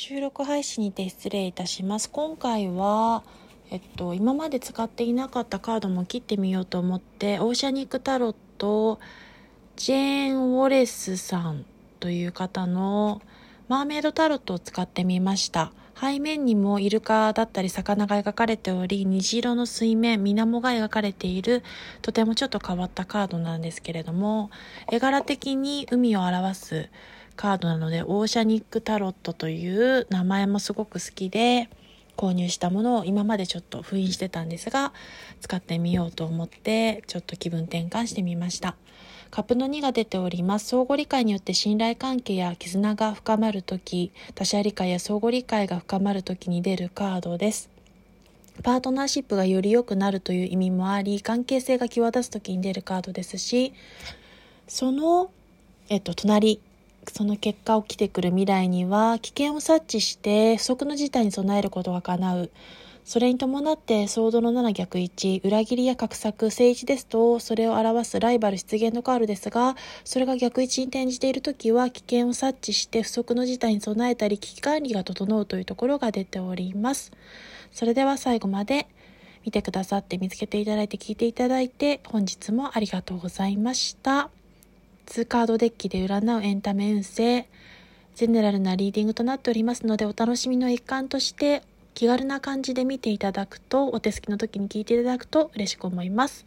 収録配信にて失礼いたします。今回はえっと今まで使っていなかったカードも切ってみようと思ってオーシャニックタロットジェーン・ウォレスさんという方のマーメイドタロットを使ってみました。背面にもイルカだったり魚が描かれており虹色の水面水面が描かれているとてもちょっと変わったカードなんですけれども絵柄的に海を表すカードなのでオーシャニックタロットという名前もすごく好きで購入したものを今までちょっと封印してたんですが使ってみようと思ってちょっと気分転換してみました。カップの2が出ております。相互理解によって信頼関係や絆が深まるとき他者理解や相互理解が深まるときに出るカードです。パートナーシップがより良くなるという意味もあり関係性が際立つ時に出るカードですしその、えっと、隣その結果起きてくる未来には危険を察知して不測の事態に備えることが叶う。それに伴ってソードの7逆1、裏切りや画策、正一ですと、それを表すライバル出現のカードですが、それが逆1に転じているときは危険を察知して不測の事態に備えたり危機管理が整うというところが出ております。それでは最後まで見てくださって見つけていただいて聞いていただいて本日もありがとうございました。2カードデッキで占うエンタメ運勢、ジェネラルなリーディングとなっておりますので、お楽しみの一環として気軽な感じで見ていただくと、お手すきの時に聞いていただくと嬉しく思います。